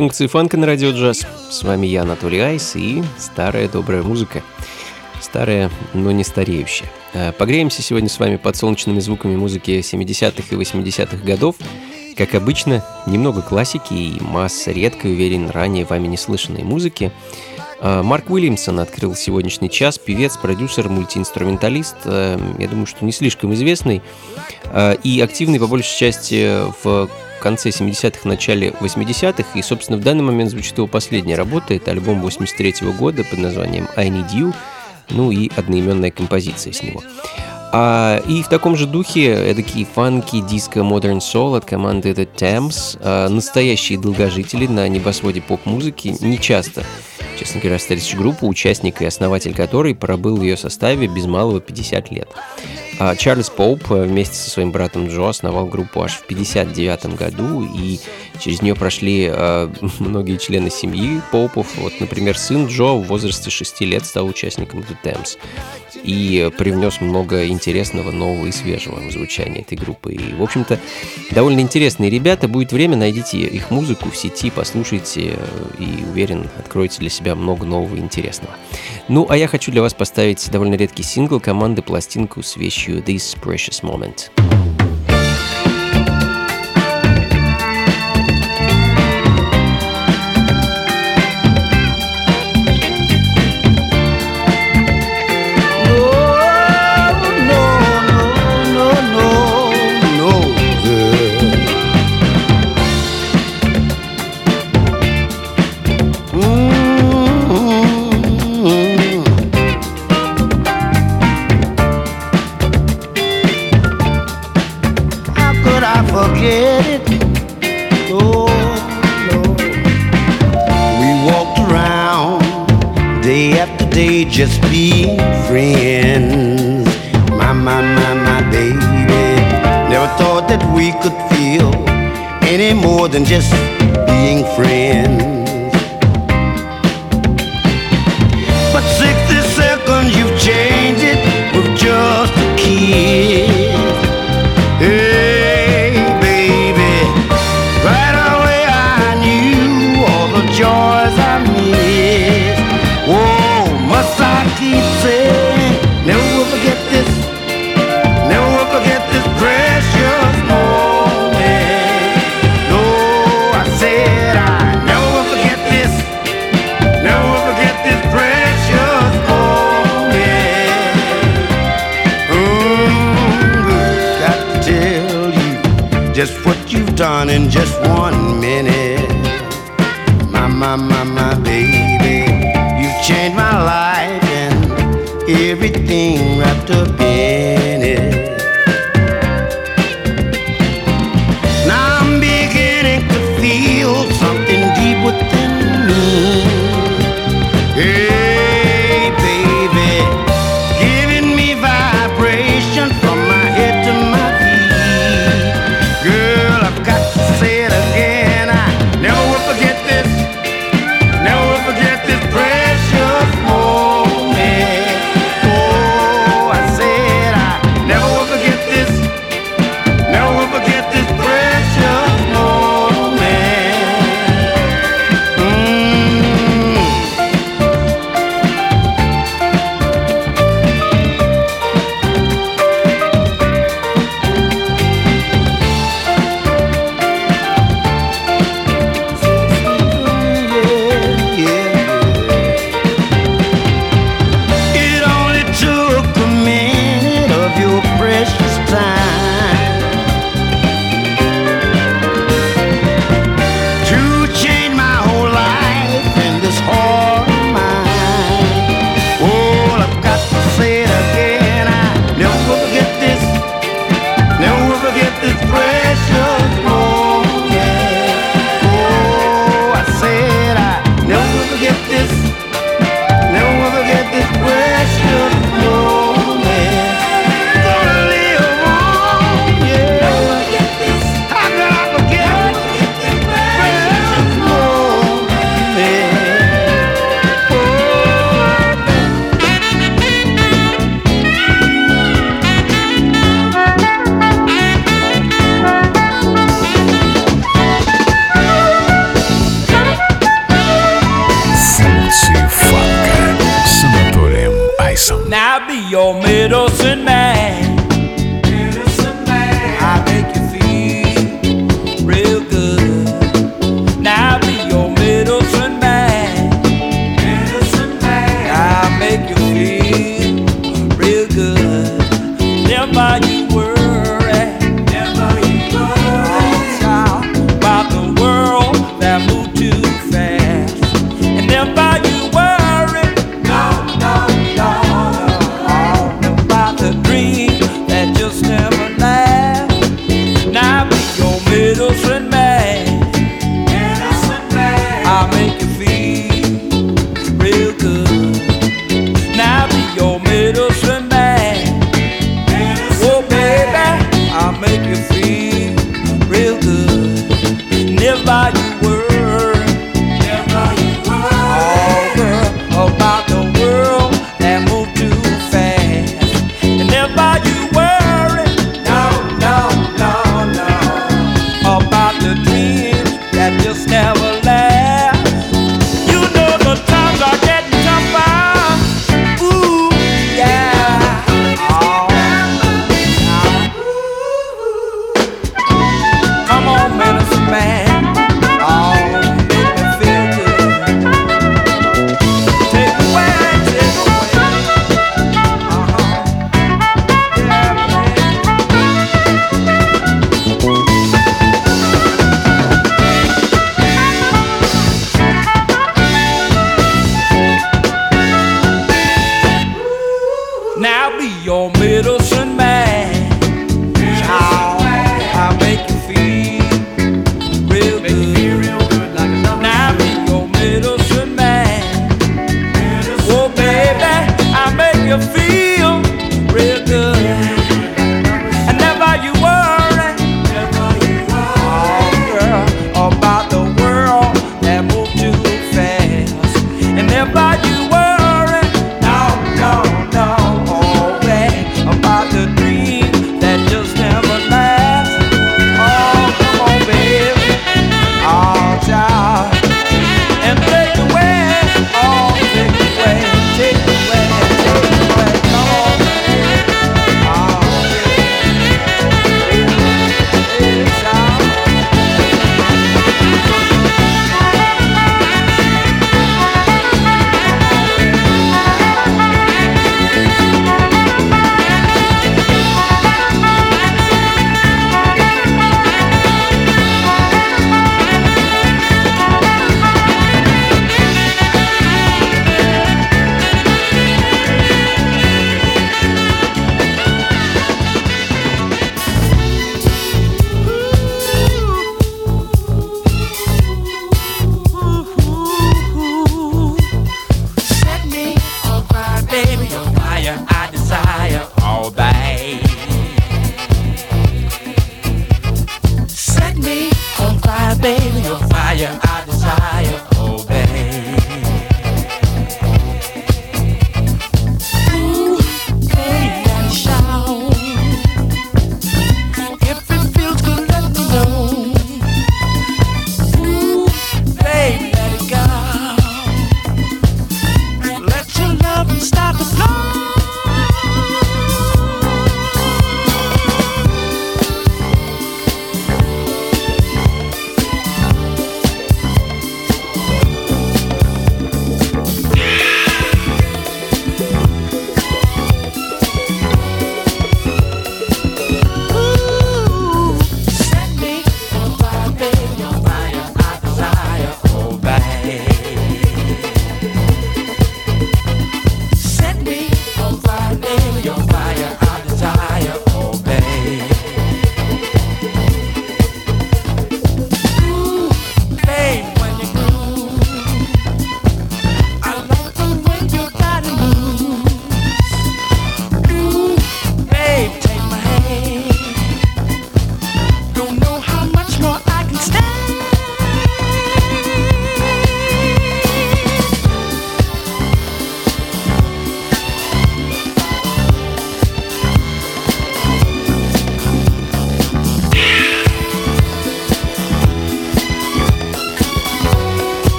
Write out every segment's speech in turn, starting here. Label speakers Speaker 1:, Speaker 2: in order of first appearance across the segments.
Speaker 1: Функции фанка на радио джаз. С вами я, Анатолий Айс, и старая добрая музыка. Старая, но не стареющая. Э, погреемся сегодня с вами под солнечными звуками музыки 70-х и 80-х годов. Как обычно, немного классики и масса редкой, уверен, ранее вами не слышанной музыки. Э, Марк Уильямсон открыл сегодняшний час, певец, продюсер, мультиинструменталист, э, я думаю, что не слишком известный, и активный по большей части в конце 70-х, начале 80-х, и, собственно, в данный момент звучит его последняя работа, это альбом 83 -го года под названием «I Need You», ну и одноименная композиция с него. А, и в таком же духе эдакий фанки диско Modern Soul от команды The Thames, а, настоящие долгожители на небосводе поп-музыки, не часто, честно говоря, встретишь группу, участник и основатель которой пробыл в ее составе без малого 50 лет. А Чарльз Поуп э, вместе со своим братом Джо основал группу аж в 1959 году, и через нее прошли э, многие члены семьи Поупов. Вот, например, сын Джо в возрасте 6 лет стал участником The Thames и привнес много интересного, нового и свежего в звучание этой группы. И, в общем-то, довольно интересные ребята. Будет время, найдите их музыку в сети, послушайте, э, и, уверен, откроете для себя много нового и интересного. Ну, а я хочу для вас поставить довольно редкий сингл команды пластинку с вещью This Precious Moment. Just being friends. My, my, my, my baby. Never thought that we could feel any more than just being friends. done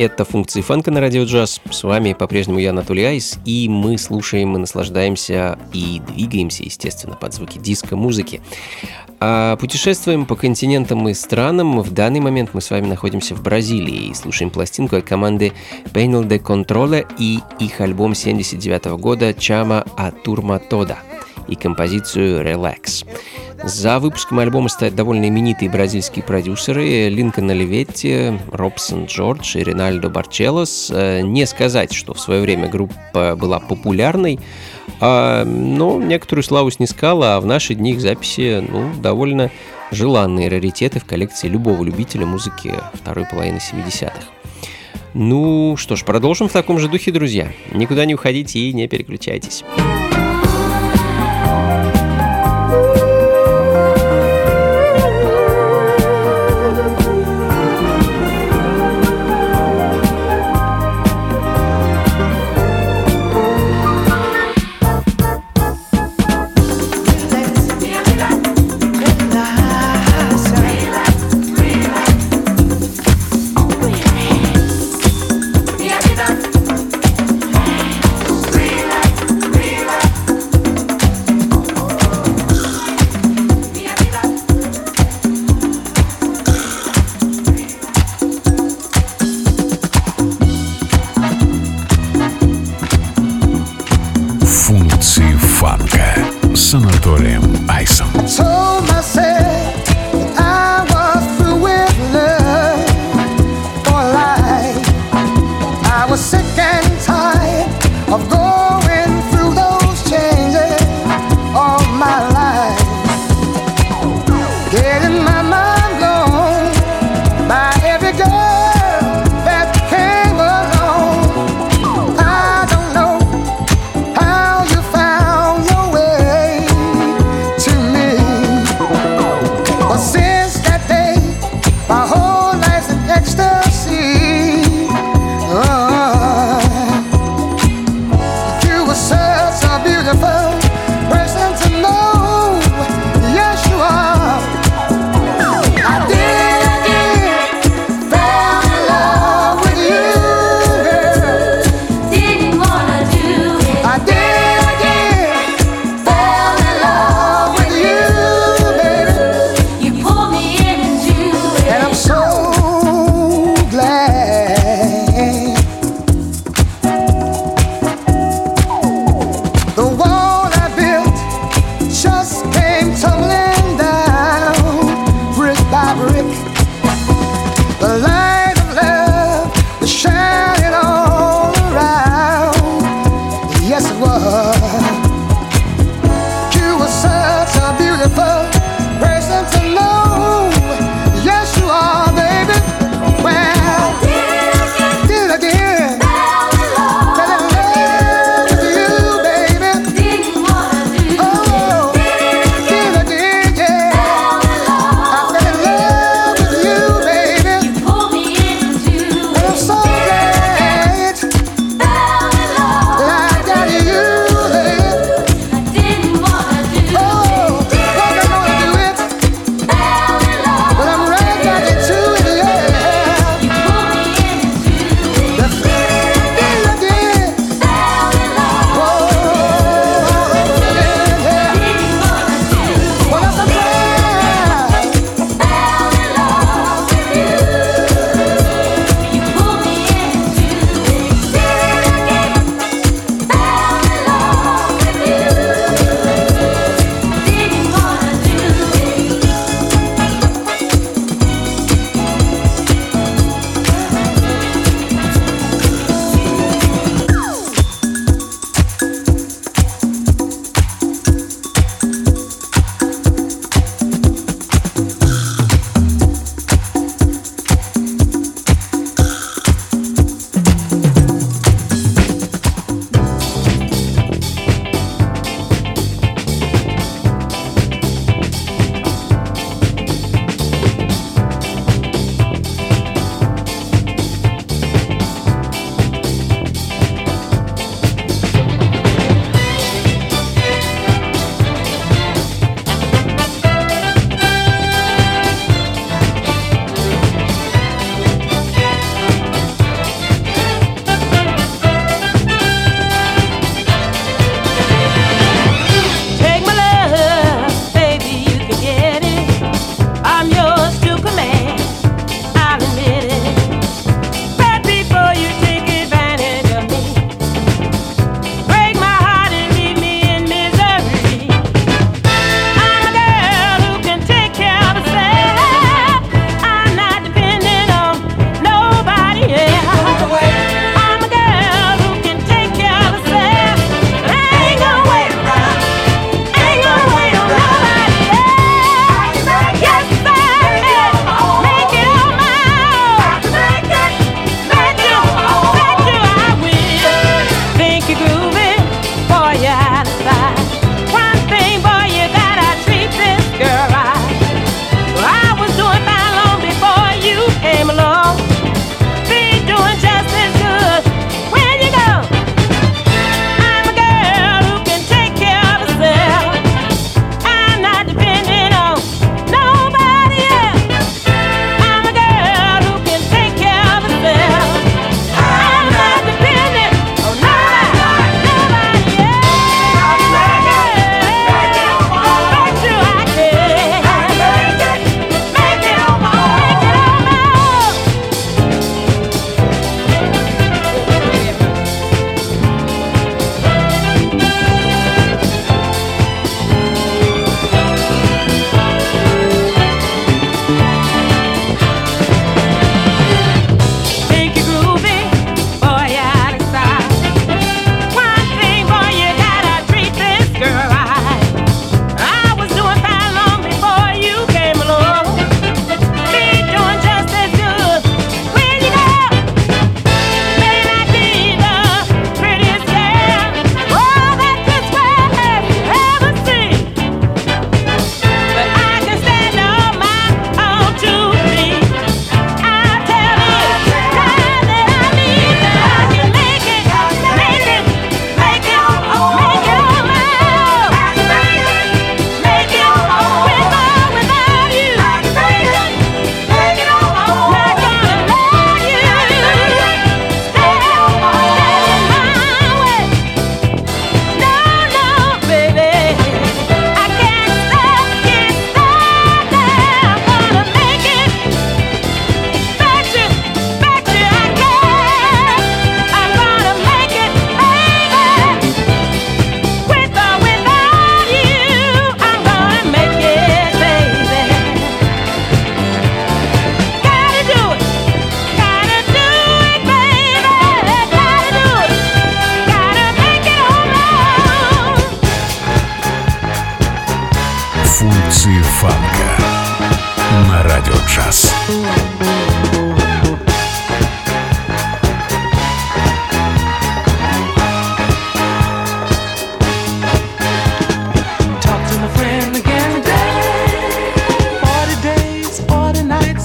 Speaker 1: Это функции фанка на радио джаз. С вами по-прежнему я, Анатолий Айс, и мы слушаем и наслаждаемся и двигаемся, естественно, под звуки диско-музыки. А путешествуем по континентам и странам. В данный момент мы с вами находимся в Бразилии и слушаем пластинку от команды Panel de Controle и их альбом 79 года Chama a Turma Toda и композицию Relax. За выпуском альбома стоят довольно именитые бразильские продюсеры Линкон Оливетти, Робсон Джордж и Ринальдо Барчелос. Э, не сказать, что в свое время группа была популярной, а, но некоторую славу снискала, а в наши дни их записи ну, довольно желанные раритеты в коллекции любого любителя музыки второй половины 70-х. Ну что ж, продолжим в таком же духе, друзья. Никуда не уходите и не переключайтесь.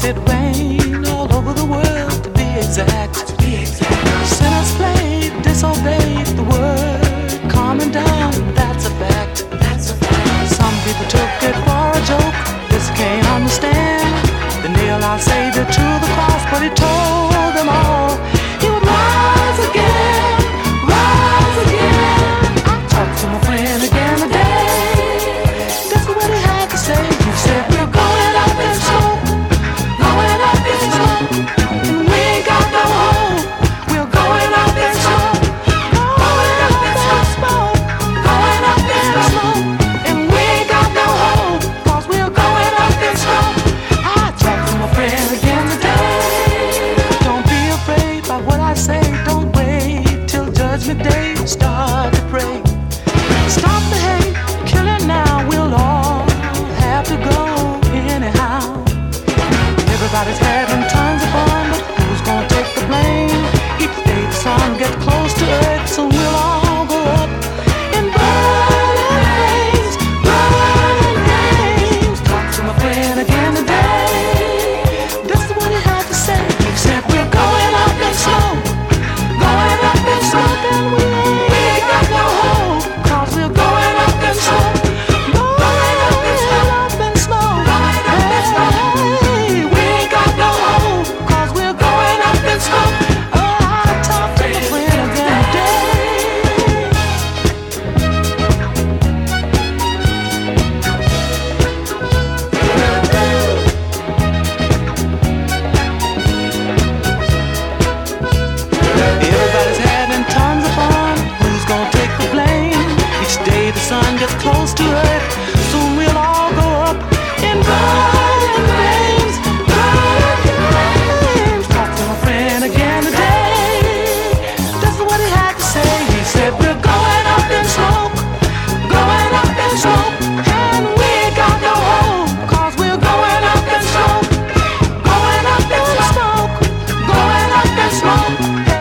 Speaker 2: it rain all over the world to be exact.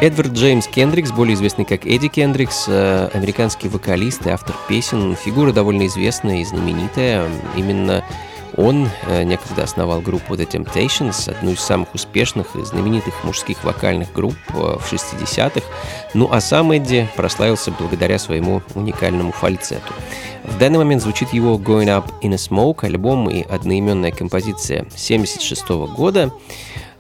Speaker 1: Эдвард Джеймс Кендрикс, более известный как Эдди Кендрикс, э, американский вокалист и автор песен, фигура довольно известная и знаменитая. Именно он э, некогда основал группу The Temptations, одну из самых успешных и знаменитых мужских вокальных групп э, в 60-х. Ну а сам Эдди прославился благодаря своему уникальному фальцету. В данный момент звучит его Going Up in a Smoke, альбом и одноименная композиция 76 года.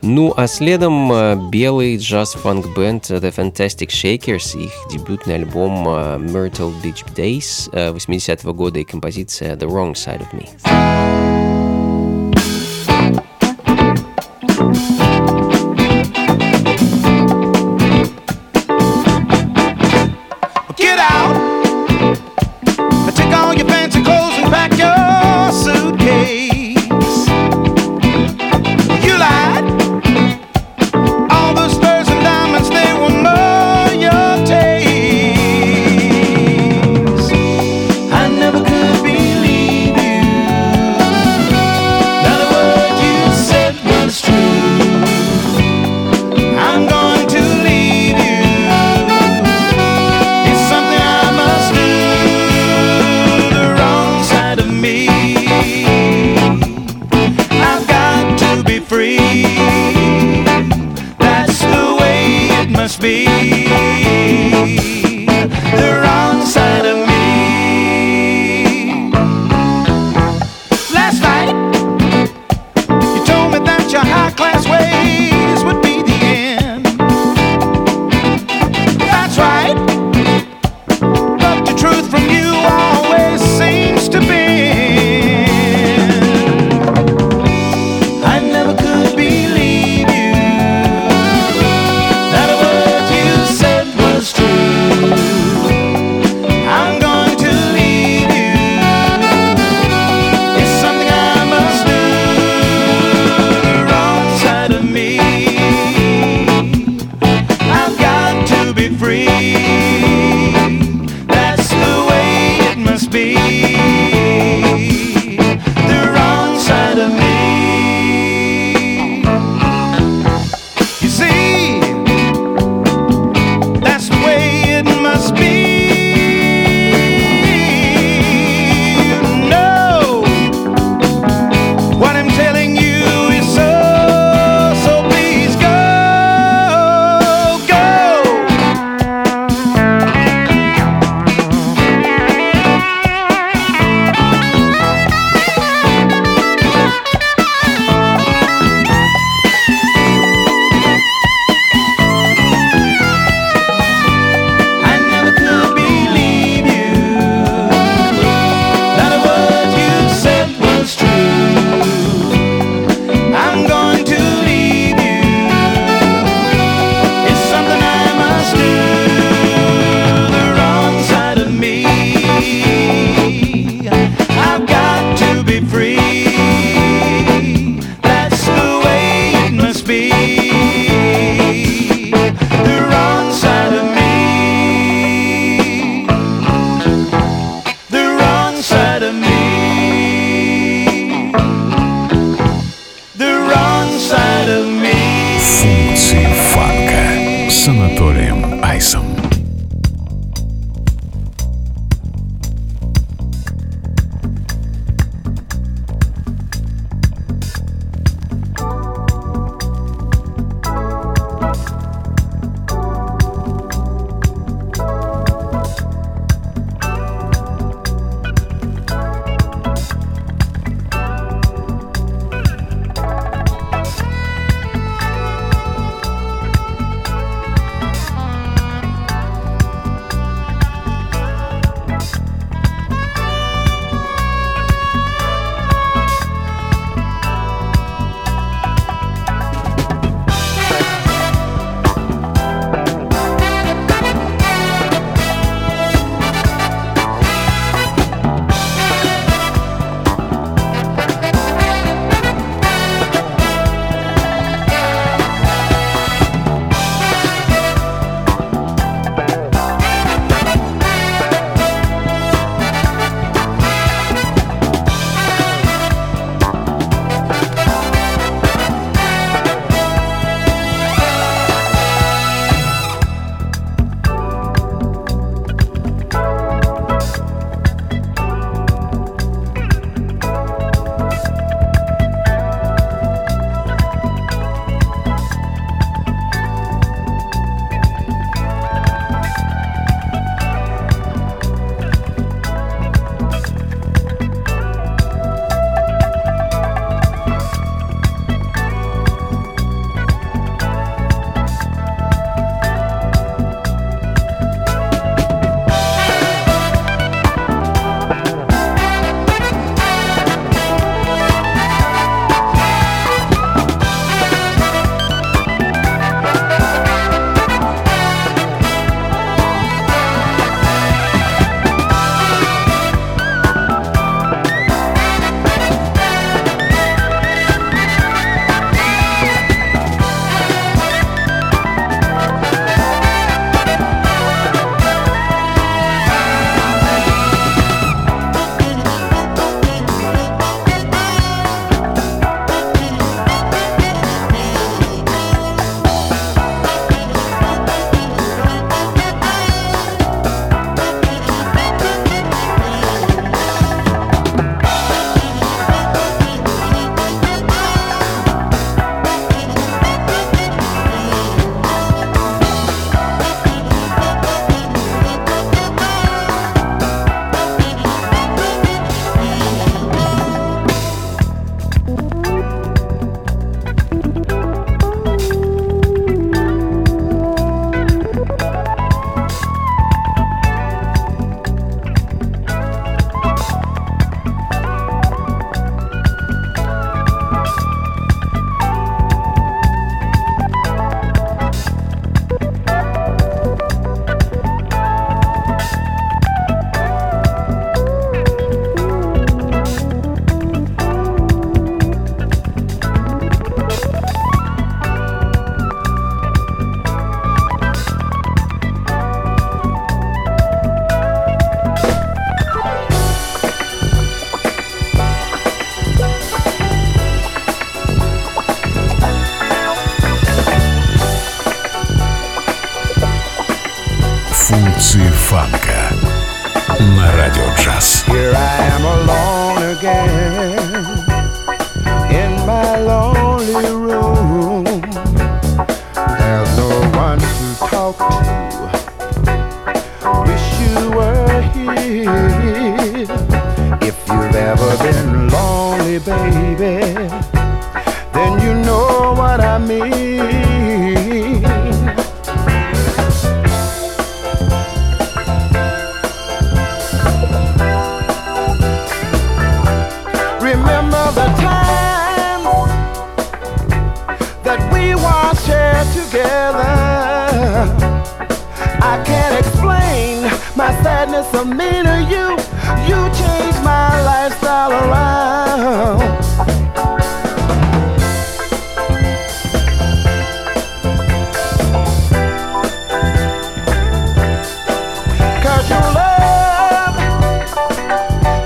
Speaker 1: Ну, а следом э, белый джаз-фанк-бенд The Fantastic Shakers, их дебютный альбом э, Myrtle Beach Days 80-го э, года и композиция The Wrong Side of Me.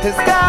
Speaker 3: his sky.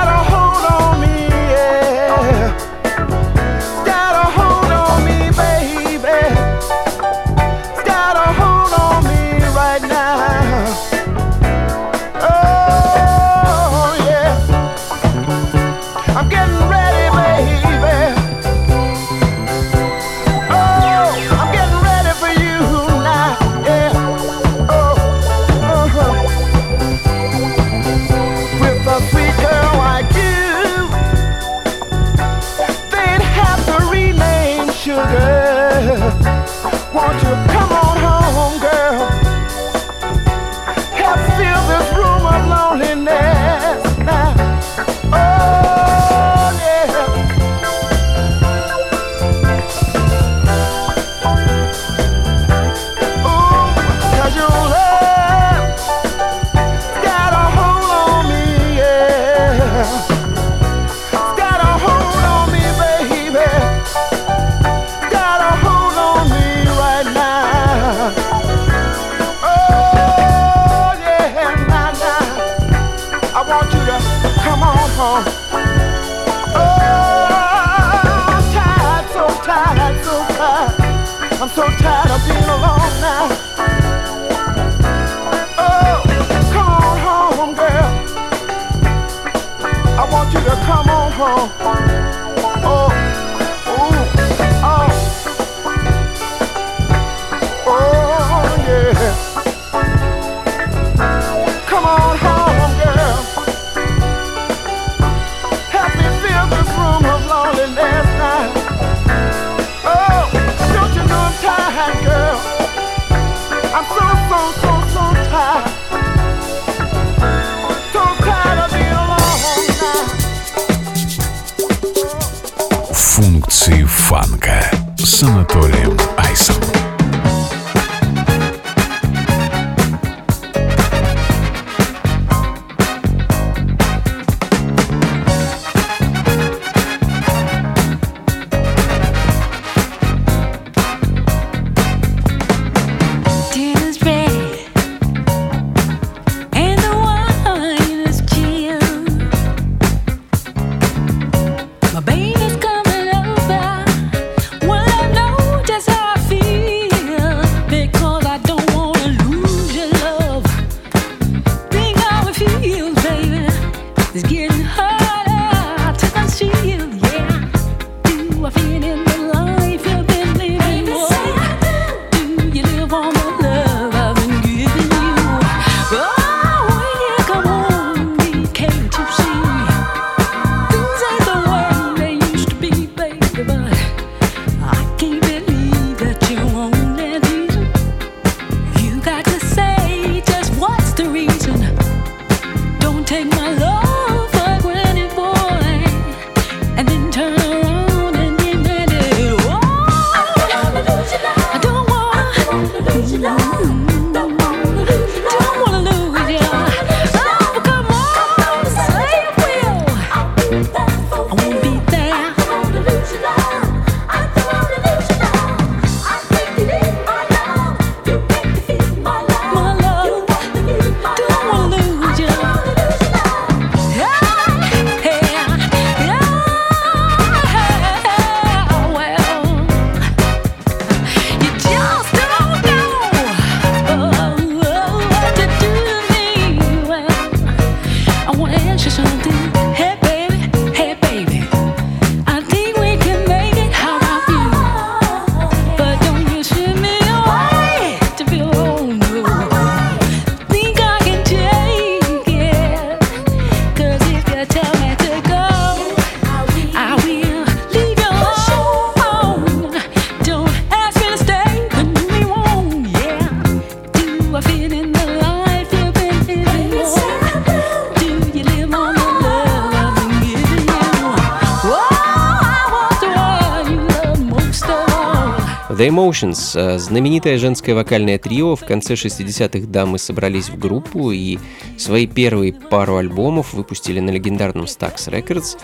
Speaker 3: The
Speaker 1: Emotions, э, знаменитое женское вокальное трио, в конце 60-х дамы собрались в группу и свои первые пару альбомов выпустили на легендарном Stax Records.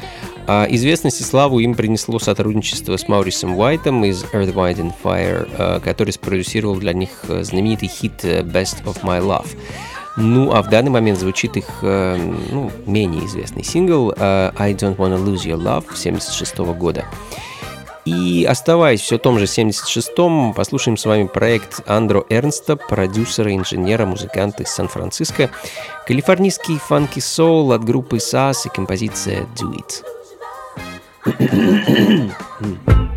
Speaker 1: А известность и славу им принесло сотрудничество с Маурисом Уайтом из Earth, Wind and Fire, э, который спродюсировал для них э, знаменитый хит Best of My Love. Ну, а в данный момент звучит их ну, менее известный сингл I Don't Wanna Lose Your Love 76 года. И оставаясь все в том же 76-м, послушаем с вами проект Андро Эрнста, продюсера, инженера, музыканта из Сан-Франциско, калифорнийский фанки соул от группы SAS и композиция Do It.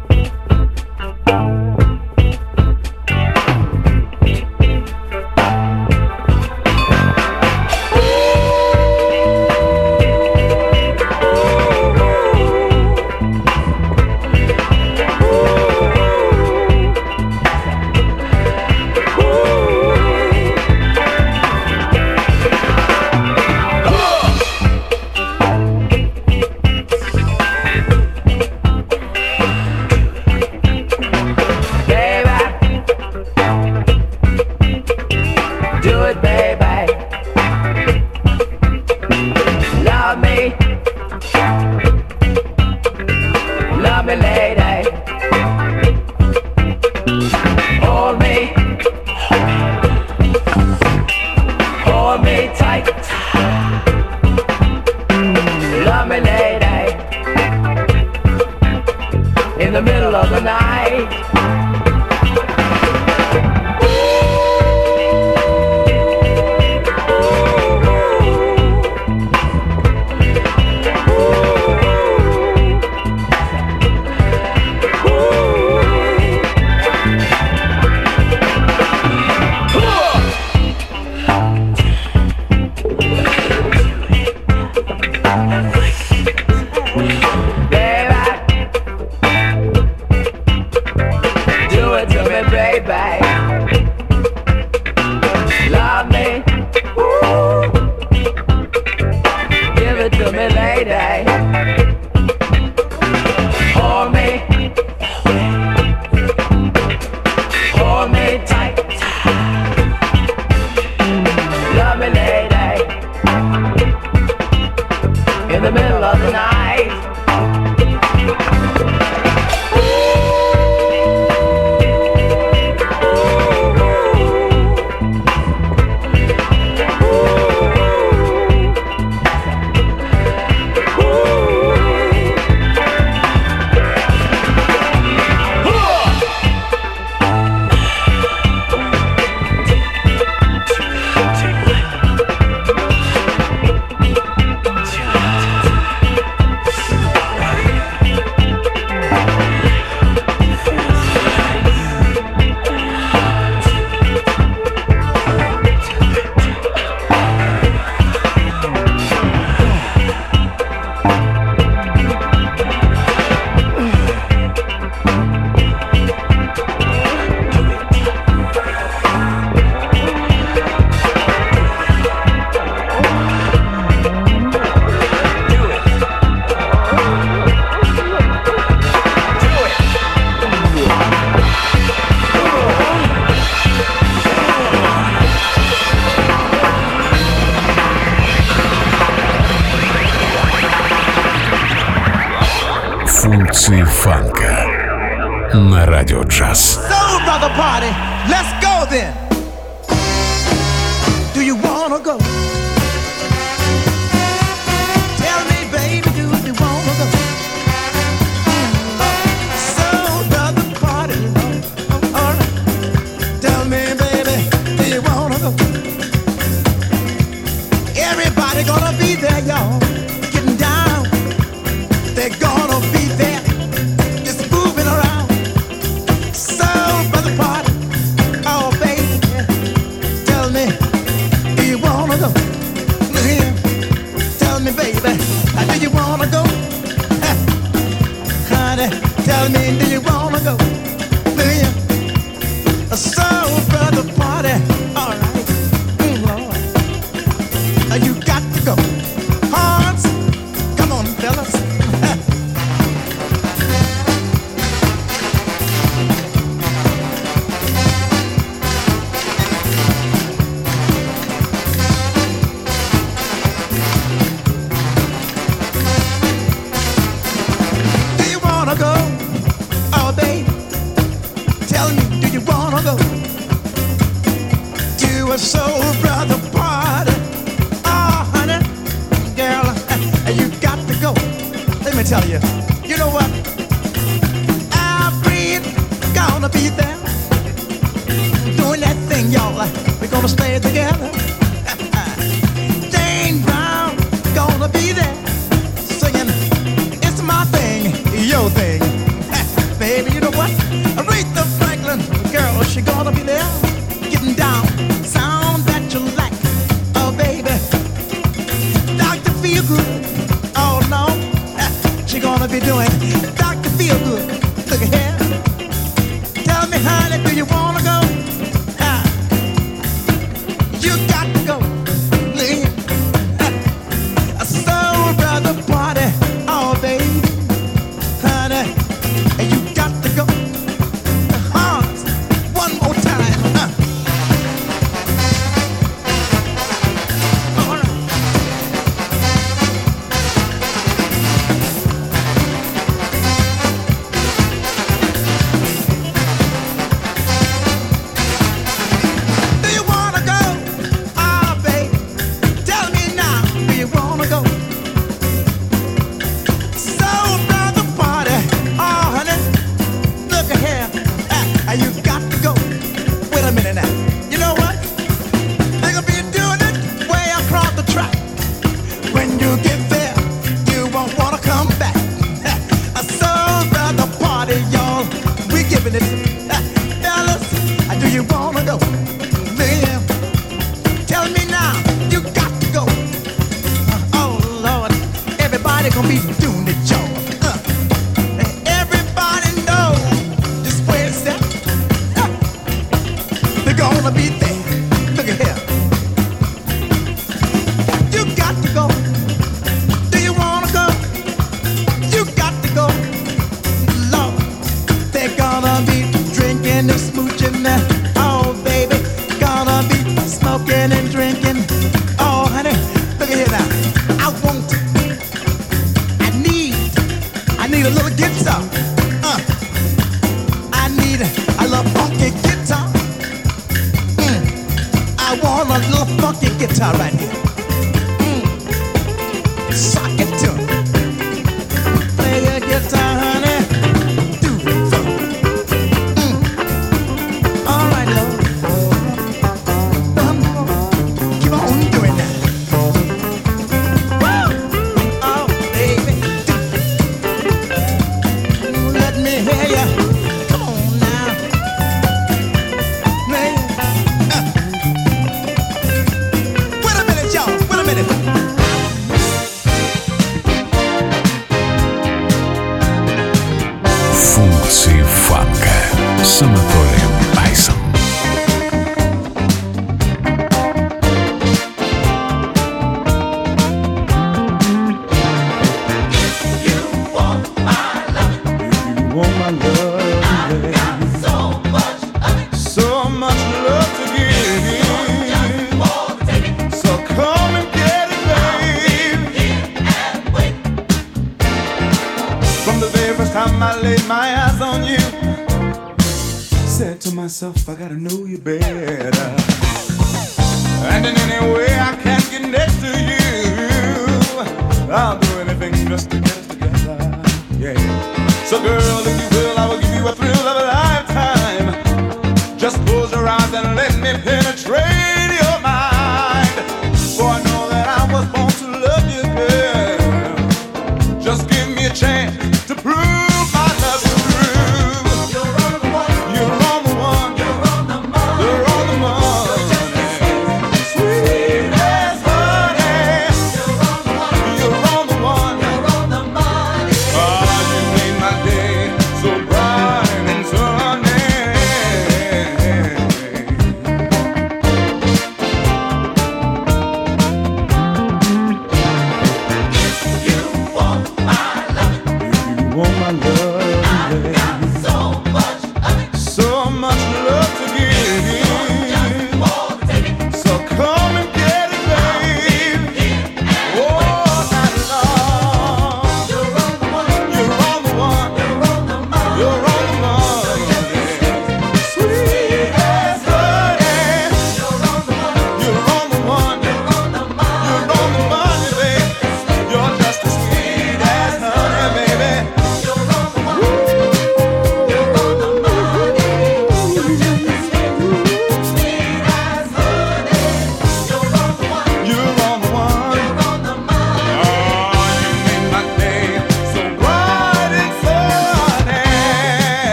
Speaker 1: away.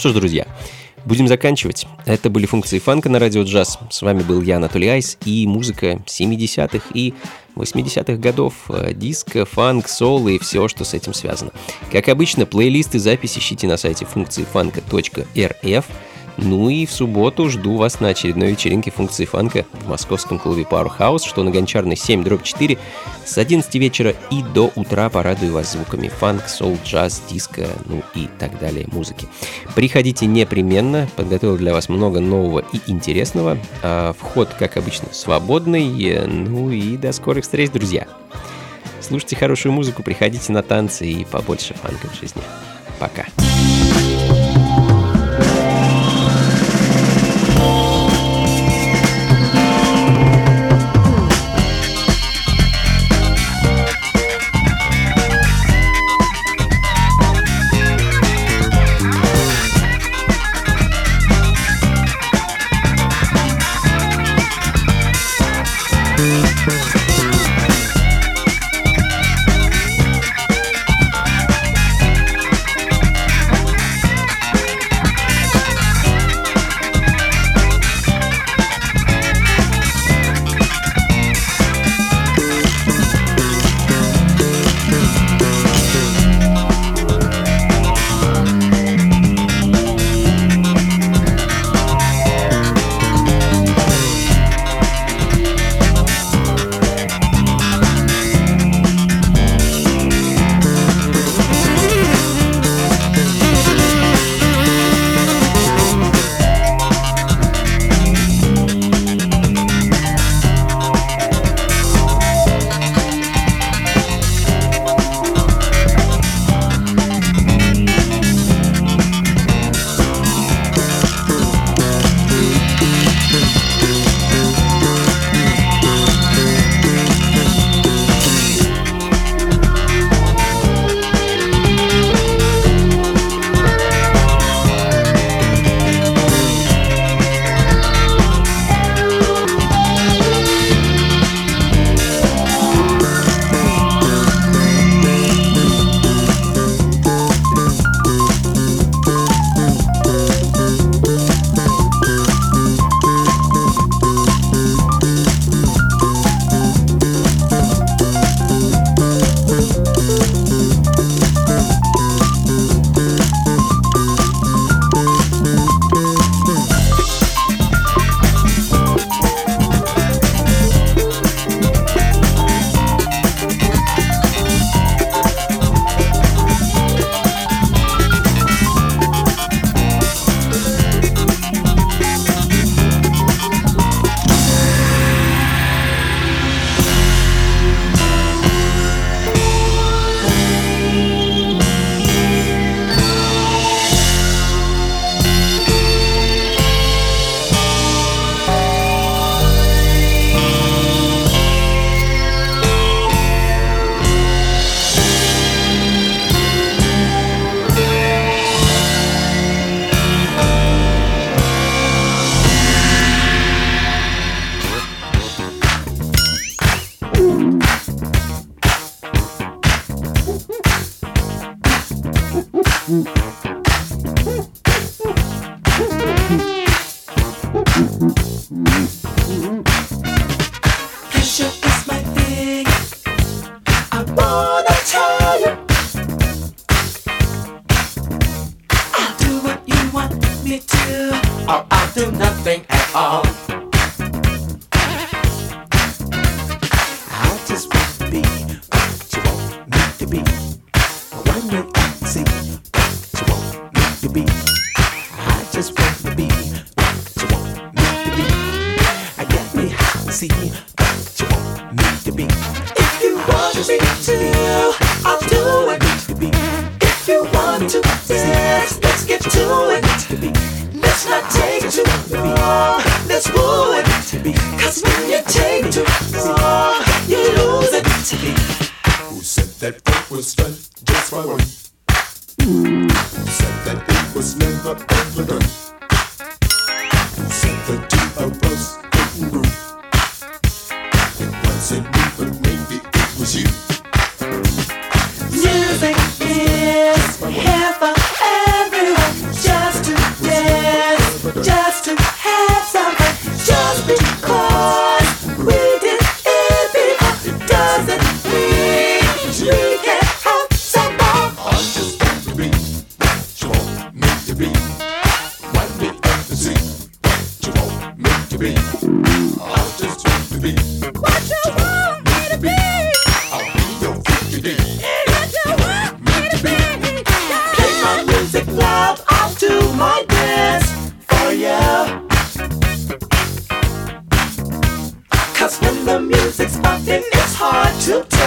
Speaker 1: Что ж, друзья, будем заканчивать. Это были функции фанка на радио джаз. С вами был я, Анатолий Айс, и музыка 70-х и 80-х годов, э, диско, фанк, соло и все, что с этим связано. Как обычно, плейлисты записи ищите на сайте функции фанка.рф. Ну и в субботу жду вас на очередной вечеринке функции фанка в московском клубе Powerhouse, что на Гончарной 7 дробь 4 с 11 вечера и до утра порадую вас звуками фанк, сол, джаз, диско, ну и так далее музыки. Приходите непременно, подготовил для вас много нового и интересного. А вход, как обычно, свободный. Ну и до скорых встреч, друзья. Слушайте хорошую музыку, приходите на танцы и побольше фанка в жизни. Пока.
Speaker 2: music.
Speaker 4: I'll
Speaker 2: do my best for you. Cause when the music's bumping, it's hard to tell.